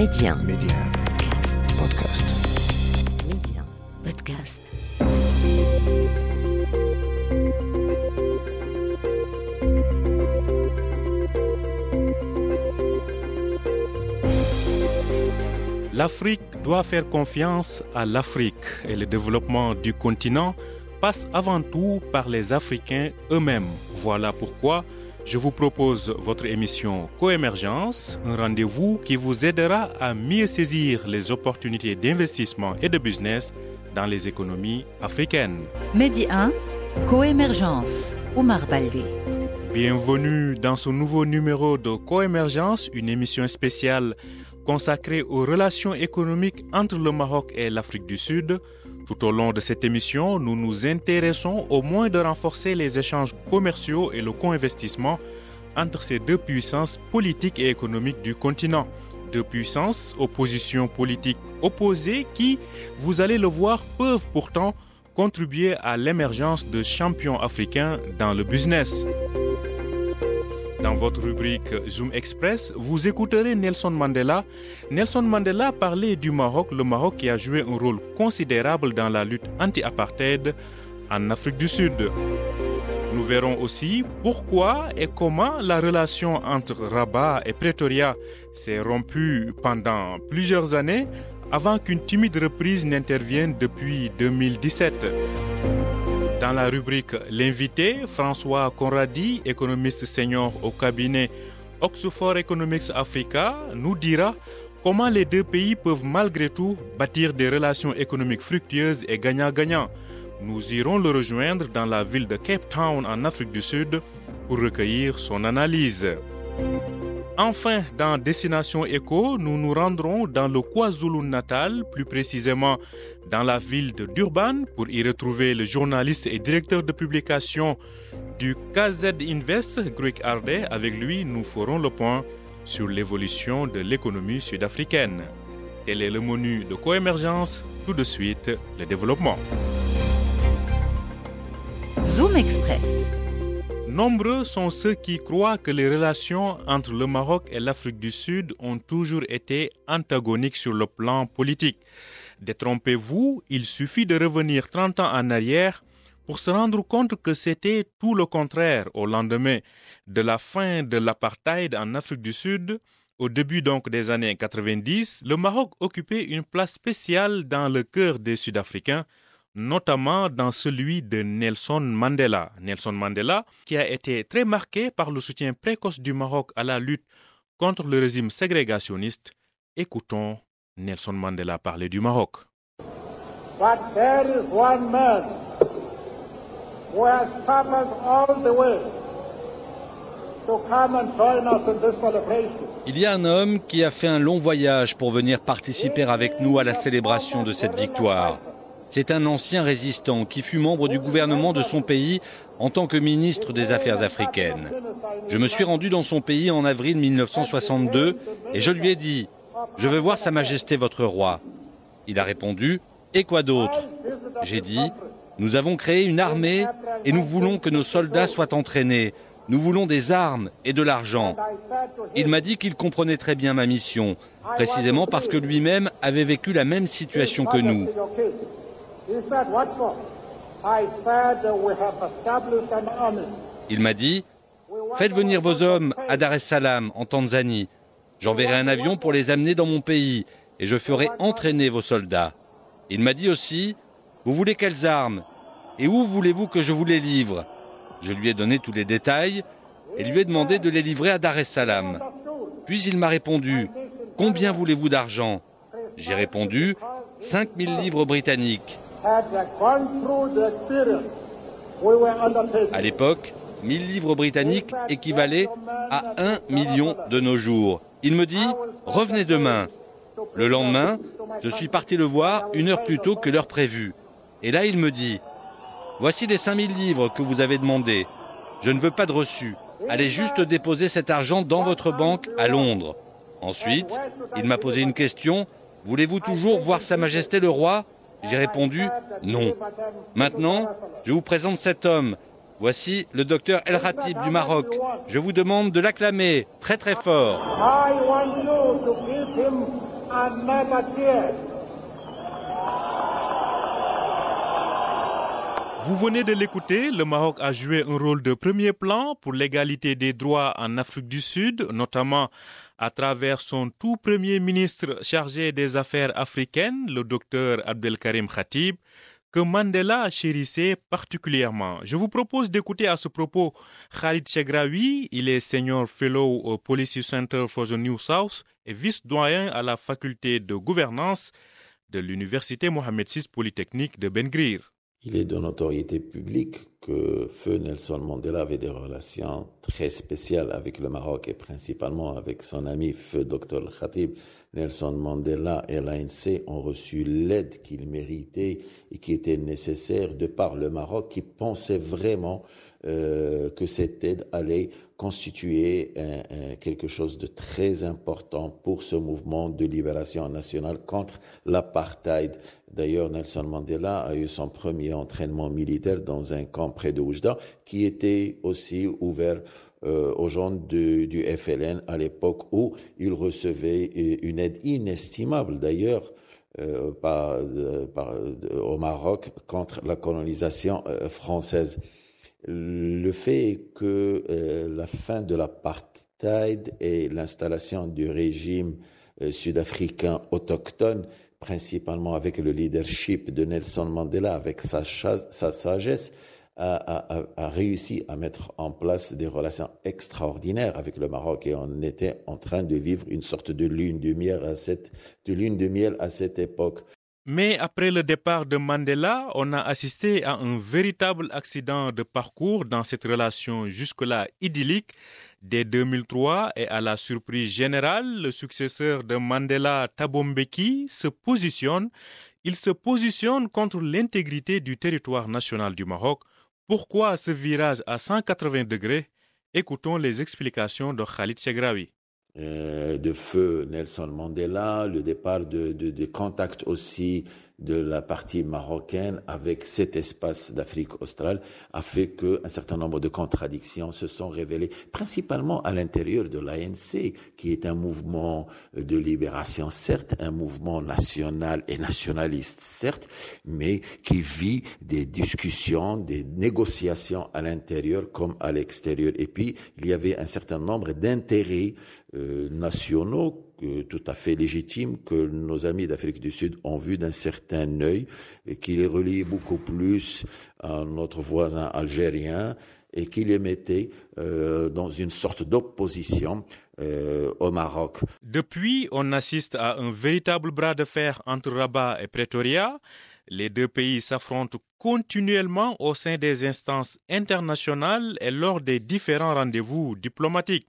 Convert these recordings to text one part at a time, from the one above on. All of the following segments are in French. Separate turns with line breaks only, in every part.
Média.
Média. Podcast.
Média. Podcast.
L'Afrique doit faire confiance à l'Afrique et le développement du continent passe avant tout par les Africains eux-mêmes. Voilà pourquoi je vous propose votre émission Coémergence, un rendez-vous qui vous aidera à mieux saisir les opportunités d'investissement et de business dans les économies africaines.
Medi 1, Coémergence, Omar Baldé.
Bienvenue dans ce nouveau numéro de Coémergence, une émission spéciale consacrée aux relations économiques entre le Maroc et l'Afrique du Sud. Tout au long de cette émission, nous nous intéressons au moins de renforcer les échanges commerciaux et le co-investissement entre ces deux puissances politiques et économiques du continent. Deux puissances aux positions politiques opposées qui, vous allez le voir, peuvent pourtant contribuer à l'émergence de champions africains dans le business. Dans votre rubrique Zoom Express, vous écouterez Nelson Mandela. Nelson Mandela parlait du Maroc, le Maroc qui a joué un rôle considérable dans la lutte anti-apartheid en Afrique du Sud. Nous verrons aussi pourquoi et comment la relation entre Rabat et Pretoria s'est rompue pendant plusieurs années avant qu'une timide reprise n'intervienne depuis 2017. Dans la rubrique L'invité, François Conradi, économiste senior au cabinet Oxford Economics Africa, nous dira comment les deux pays peuvent malgré tout bâtir des relations économiques fructueuses et gagnant-gagnant. Nous irons le rejoindre dans la ville de Cape Town en Afrique du Sud pour recueillir son analyse. Enfin, dans Destination Éco, nous nous rendrons dans le KwaZulu-Natal, plus précisément dans la ville de Durban, pour y retrouver le journaliste et directeur de publication du KZ Invest, Greg Hardet. Avec lui, nous ferons le point sur l'évolution de l'économie sud-africaine. Tel est le menu de coémergence. Tout de suite, le développement.
Zoom Express.
Nombreux sont ceux qui croient que les relations entre le Maroc et l'Afrique du Sud ont toujours été antagoniques sur le plan politique. Détrompez-vous, il suffit de revenir 30 ans en arrière pour se rendre compte que c'était tout le contraire au lendemain de la fin de l'apartheid en Afrique du Sud. Au début donc des années 90, le Maroc occupait une place spéciale dans le cœur des Sud-Africains notamment dans celui de Nelson Mandela. Nelson Mandela, qui a été très marqué par le soutien précoce du Maroc à la lutte contre le régime ségrégationniste. Écoutons Nelson Mandela parler du Maroc.
But there is one man who has traveled all the way to come and join us in this celebration.
Il y a un homme qui a fait un long voyage pour venir participer avec nous à la célébration de cette victoire. C'est un ancien résistant qui fut membre du gouvernement de son pays en tant que ministre des Affaires africaines. Je me suis rendu dans son pays en avril 1962 et je lui ai dit Je veux voir Sa Majesté votre roi. Il a répondu Et quoi d'autre? J'ai dit Nous avons créé une armée et nous voulons que nos soldats soient entraînés. Nous voulons des armes et de l'argent. Il m'a dit qu'il comprenait très bien ma mission, précisément parce que lui-même avait vécu la même situation que nous. Il m'a dit Faites venir vos hommes à Dar es Salaam, en Tanzanie. J'enverrai un avion pour les amener dans mon pays et je ferai entraîner vos soldats. Il m'a dit aussi Vous voulez quelles armes Et où voulez-vous que je vous les livre? Je lui ai donné tous les détails et lui ai demandé de les livrer à Dar es Salaam. Puis il m'a répondu Combien voulez-vous d'argent? J'ai répondu 5000 livres britanniques. À l'époque, 1000 livres britanniques équivalaient à 1 million de nos jours. Il me dit Revenez demain. Le lendemain, je suis parti le voir une heure plus tôt que l'heure prévue. Et là, il me dit Voici les 5000 livres que vous avez demandés. Je ne veux pas de reçu. Allez juste déposer cet argent dans votre banque à Londres. Ensuite, il m'a posé une question Voulez-vous toujours voir Sa Majesté le roi? J'ai répondu non. Maintenant, je vous présente cet homme. Voici le docteur El Ratib du Maroc. Je vous demande de l'acclamer très très fort.
Vous venez de l'écouter, le Maroc a joué un rôle de premier plan pour l'égalité des droits en Afrique du Sud, notamment à travers son tout premier ministre chargé des affaires africaines, le docteur Abdelkarim Khatib, que Mandela chérissait particulièrement. Je vous propose d'écouter à ce propos Khalid Chegraoui, il est senior fellow au Policy Center for the New South et vice-doyen à la faculté de gouvernance de l'Université Mohamed VI Polytechnique de Ben Grir.
Il est de notoriété publique que Feu Nelson Mandela avait des relations très spéciales avec le Maroc et principalement avec son ami Feu Dr Khatib. Nelson Mandela et l'ANC ont reçu l'aide qu'ils méritaient et qui était nécessaire de par le Maroc qui pensait vraiment euh, que cette aide allait constituer quelque chose de très important pour ce mouvement de libération nationale contre l'apartheid. D'ailleurs, Nelson Mandela a eu son premier entraînement militaire dans un camp près de Oujda qui était aussi ouvert euh, aux gens du, du FLN à l'époque où il recevait une aide inestimable d'ailleurs euh, par, euh, par, au Maroc contre la colonisation française le fait que euh, la fin de l'apartheid et l'installation du régime euh, sud-africain autochtone, principalement avec le leadership de Nelson Mandela, avec sa, sa sagesse, a, a, réussi à mettre en place des relations extraordinaires avec le Maroc et on était en train de vivre une sorte de lune de miel à cette, de lune de miel à cette époque.
Mais après le départ de Mandela, on a assisté à un véritable accident de parcours dans cette relation jusque-là idyllique. Dès 2003 et à la surprise générale, le successeur de Mandela, Thabo Mbeki, se positionne. Il se positionne contre l'intégrité du territoire national du Maroc. Pourquoi ce virage à 180 degrés? Écoutons les explications de Khalid Chegraoui.
Euh, de feu Nelson Mandela, le départ de, de, de contact aussi de la partie marocaine avec cet espace d'Afrique australe a fait qu'un certain nombre de contradictions se sont révélées, principalement à l'intérieur de l'ANC, qui est un mouvement de libération, certes, un mouvement national et nationaliste, certes, mais qui vit des discussions, des négociations à l'intérieur comme à l'extérieur. Et puis, il y avait un certain nombre d'intérêts euh, nationaux tout à fait légitimes que nos amis d'Afrique du Sud ont vu d'un certain œil et qui les relie beaucoup plus à notre voisin algérien et qui les mettait euh, dans une sorte d'opposition euh, au Maroc.
Depuis, on assiste à un véritable bras de fer entre Rabat et Pretoria. Les deux pays s'affrontent continuellement au sein des instances internationales et lors des différents rendez-vous diplomatiques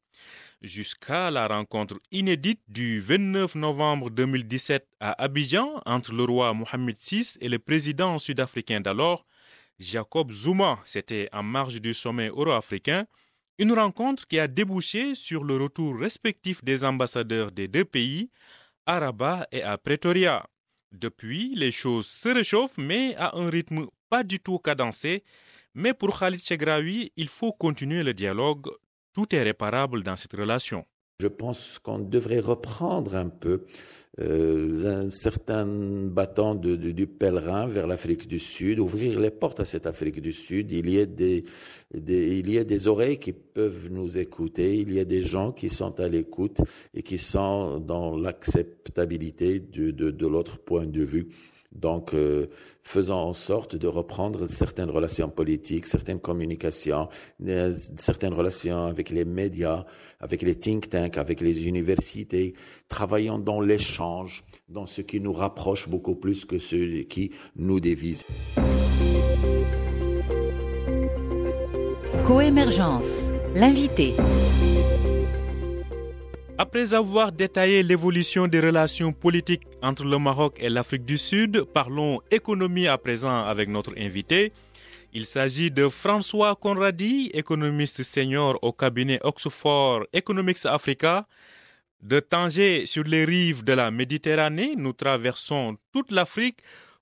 jusqu'à la rencontre inédite du 29 novembre 2017 à Abidjan entre le roi Mohamed VI et le président sud-africain d'alors, Jacob Zuma. C'était en marge du sommet euro-africain, une rencontre qui a débouché sur le retour respectif des ambassadeurs des deux pays, à Rabat et à Pretoria. Depuis, les choses se réchauffent, mais à un rythme pas du tout cadencé. Mais pour Khalid Chegraoui, il faut continuer le dialogue tout est réparable dans cette relation.
Je pense qu'on devrait reprendre un peu euh, un certain de, du pèlerin vers l'Afrique du Sud, ouvrir les portes à cette Afrique du Sud. Il y, a des, oreilles qui peuvent nous écouter, il y a des gens qui sont à l'écoute et qui sont dans l'acceptabilité de, de l'autre point de vue. Donc, euh, faisons en sorte de reprendre certaines relations politiques, certaines communications, euh, certaines relations avec les médias, avec les think tanks, avec les universités. Travaillons dans l'échange, dans ce qui nous rapproche beaucoup plus que ce qui nous dévise.
Coémergence, l'invité.
Après avoir détaillé l'évolution des relations politiques entre le Maroc et l'Afrique du Sud, parlons économie à présent avec notre invité. Il s'agit de François Conradi, économiste senior au cabinet Oxford Economics Africa. De Tanger sur les rives de la Méditerranée, nous traversons toute l'Afrique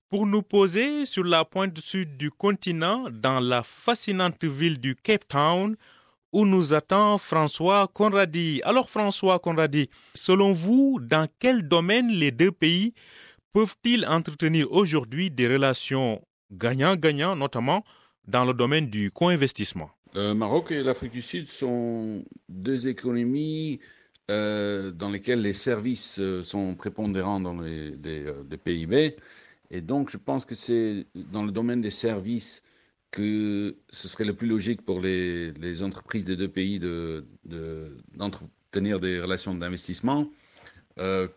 pour nous poser sur la pointe sud du continent dans la fascinante ville du Cape Town où nous attend François Conradi. Alors François Conradi, selon vous, dans quel domaine les deux pays peuvent-ils entretenir aujourd'hui des relations gagnant-gagnant, notamment dans le domaine du co-investissement?
Le Maroc et l'Afrique du Sud sont deux économies euh, dans lesquelles les services euh, sont prépondérants dans les, euh, PIB. Et donc, je pense que c'est dans le domaine des services que ce serait le plus logique pour les, entreprises des deux pays d'entretenir de, des relations d'investissement,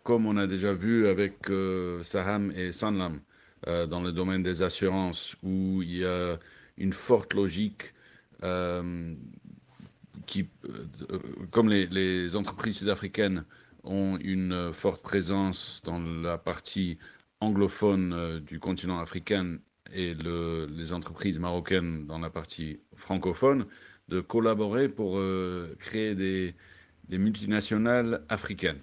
comme on a déjà vu avec Saham et Sanlam. Euh, dans le domaine des assurances où il y a une forte logique euh, qui, euh, comme les, entreprises sud-africaines ont une forte présence dans la partie anglophone du continent africain et les entreprises marocaines dans la partie francophone, de collaborer pour créer des, multinationales africaines.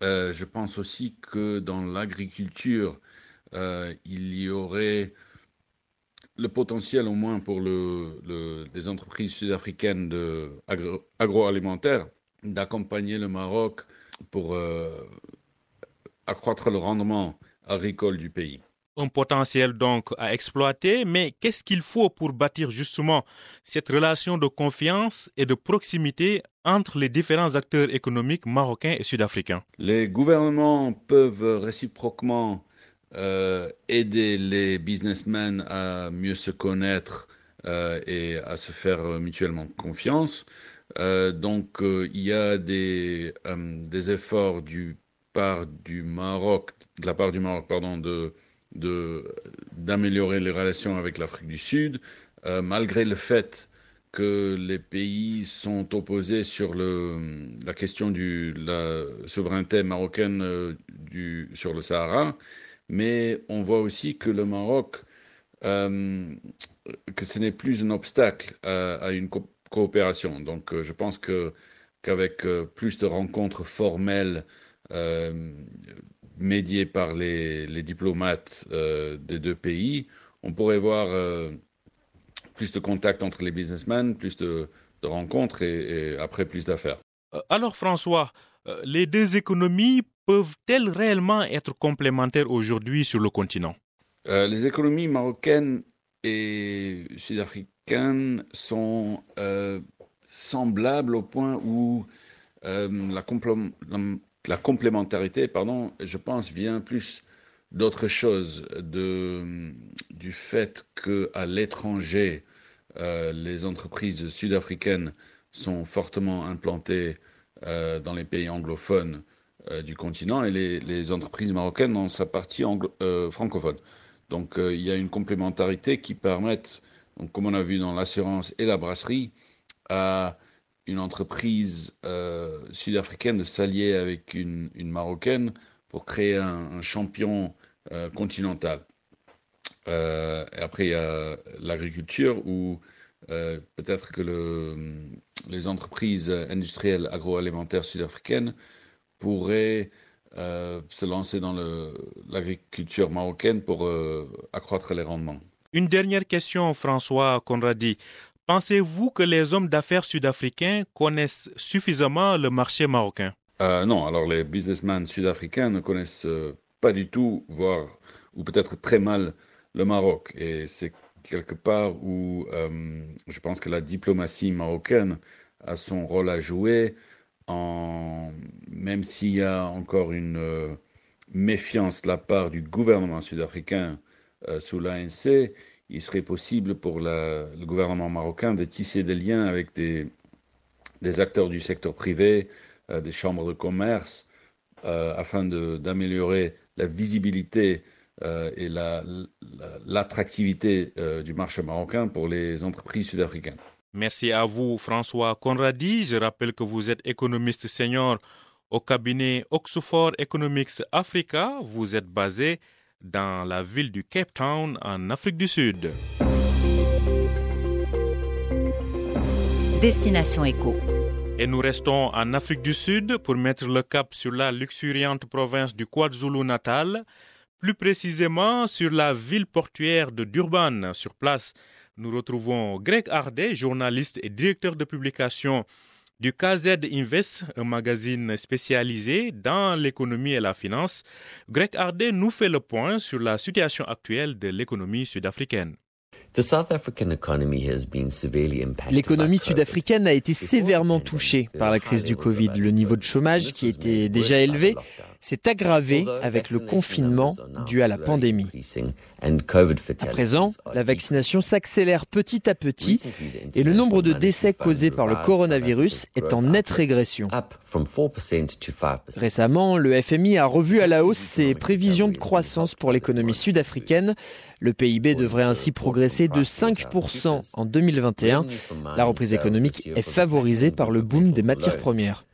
je pense aussi que dans l'agriculture, euh, il y aurait le potentiel au moins pour le, des entreprises sud-africaines agroalimentaires d'accompagner le Maroc pour euh, accroître le rendement agricole du pays.
Un potentiel donc à exploiter, mais qu'est-ce qu'il faut pour bâtir justement cette relation de confiance et de proximité entre les différents acteurs économiques marocains et sud-africains?
Les gouvernements peuvent réciproquement euh, aider les businessmen à mieux se connaître euh, et à se faire mutuellement confiance. Euh, donc, il y a des, des efforts du part du Maroc, de la part du Maroc, pardon, de d'améliorer les relations avec l'Afrique du Sud, malgré le fait que les pays sont opposés sur le, la question de la souveraineté marocaine du, sur le Sahara mais on voit aussi que le Maroc, euh, que ce n'est plus un obstacle à, une coopération. Donc euh, je pense que qu'avec euh, plus de rencontres formelles médiées par les, diplomates des deux pays, on pourrait voir plus de contacts entre les businessmen, plus de, rencontres et après plus d'affaires.
Alors François, les deux économies peuvent-elles réellement être complémentaires aujourd'hui sur le continent?
Euh, Les économies marocaines et sud-africaines sont euh, semblables au point où euh, la, la, complémentarité, pardon, je pense, vient plus d'autre chose, du fait qu'à l'étranger, les entreprises sud-africaines sont fortement implantées dans les pays anglophones euh, du continent et les, entreprises marocaines dans sa partie euh, francophone. Donc euh, il y a une complémentarité qui permet, comme on a vu dans l'assurance et la brasserie, à une entreprise sud-africaine de s'allier avec une, marocaine pour créer un, champion continental. et après, il y a l'agriculture où peut-être que le, les entreprises industrielles agroalimentaires sud-africaines pourrait euh, se lancer dans l'agriculture marocaine pour euh, accroître les rendements.
Une dernière question, François Conradi. Pensez-vous que les hommes d'affaires sud-africains connaissent suffisamment le marché marocain?
Euh, Non, alors les businessmen sud-africains ne connaissent pas du tout, voire ou peut-être très mal le Maroc. Et c'est quelque part où je pense que la diplomatie marocaine a son rôle à jouer même s'il y a encore une euh, méfiance de la part du gouvernement sud-africain euh, sous l'ANC, il serait possible pour le gouvernement marocain de tisser des liens avec des, acteurs du secteur privé, euh, des chambres de commerce, afin d'améliorer la visibilité et l'attractivité du marché marocain pour les entreprises sud-africaines.
Merci à vous, François Conradi. Je rappelle que vous êtes économiste senior au cabinet Oxford Economics Africa. Vous êtes basé dans la ville du Cape Town, en Afrique du Sud.
Destination Éco.
Et nous restons en Afrique du Sud pour mettre le cap sur la luxuriante province du KwaZulu-Natal, plus précisément sur la ville portuaire de Durban. Sur place, nous retrouvons Greg Hardet, journaliste et directeur de publication du KZ Invest, un magazine spécialisé dans l'économie et la finance. Greg Hardet nous fait le point sur la situation actuelle de l'économie sud-africaine.
L'économie sud-africaine a été sévèrement touchée par la crise du Covid. Le niveau de chômage, qui était déjà élevé, s'est aggravé avec le confinement dû à la pandémie. À présent, la vaccination s'accélère petit à petit et le nombre de décès causés par le coronavirus est en nette régression. Récemment, le FMI a revu à la hausse ses prévisions de croissance pour l'économie sud-africaine. Le PIB devrait ainsi progresser de 5% en 2021. La reprise économique est favorisée par le boom des matières premières.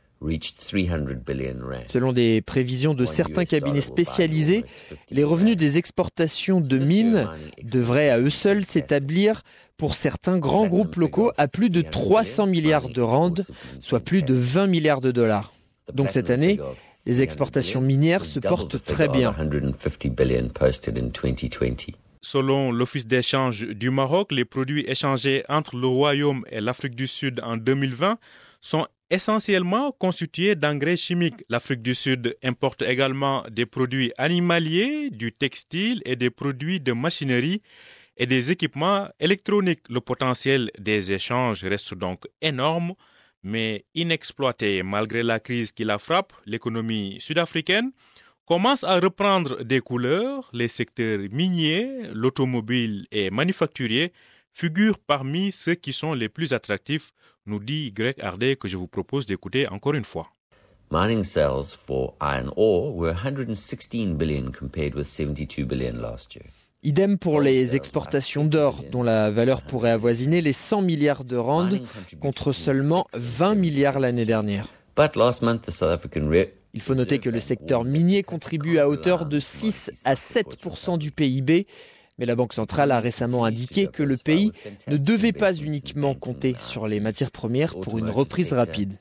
Selon des prévisions de certains cabinets spécialisés, les revenus des exportations de mines devraient à eux seuls s'établir pour certains grands groupes locaux à plus de 300 milliards de rand, soit plus de 20 milliards de dollars. Donc cette année, les exportations minières se portent très bien.
Selon l'Office d'échange du Maroc, les produits échangés entre le Royaume et l'Afrique du Sud en 2020 sont essentiellement constitués d'engrais chimiques. L'Afrique du Sud importe également des produits animaliers, du textile et des produits de machinerie et des équipements électroniques. Le potentiel des échanges reste donc énorme, mais inexploité malgré la crise qui la frappe. L'économie sud-africaine commence à reprendre des couleurs. Les secteurs miniers, l'automobile et manufacturier figurent parmi ceux qui sont les plus attractifs nous dit Greg Hardet que je vous propose d'écouter encore une fois.
Mining sales for iron ore were 116 billion compared with 72 billion last year.
Idem pour les exportations d'or, dont la valeur pourrait avoisiner les 100 milliards de rand contre seulement 20 milliards l'année dernière. Il faut noter que le secteur minier contribue à hauteur de 6 à 7% du PIB mais la Banque centrale a récemment indiqué que le pays ne devait pas uniquement compter sur les matières premières pour une reprise rapide.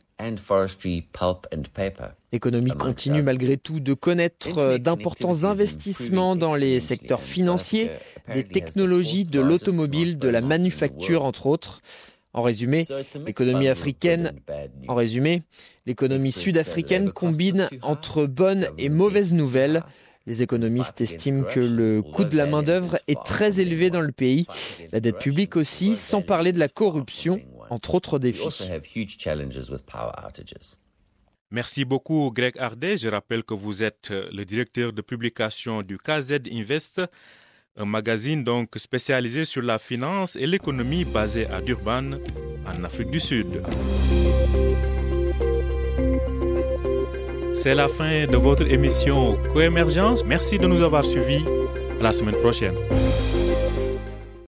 L'économie continue malgré tout de connaître d'importants investissements dans les secteurs financiers, des technologies, de l'automobile, de la manufacture, entre autres. En résumé, l'économie africaine, en résumé, l'économie sud-africaine combine entre bonnes et mauvaises nouvelles. Les économistes estiment que le coût de la main-d'œuvre est très élevé dans le pays, la dette publique aussi, sans parler de la corruption, entre autres défis.
Merci beaucoup, Greg Hardet. Je rappelle que vous êtes le directeur de publication du KZ Invest, un magazine donc spécialisé sur la finance et l'économie basé à Durban, en Afrique du Sud. C'est la fin de votre émission Coémergence. Merci de nous avoir suivis. À la semaine prochaine.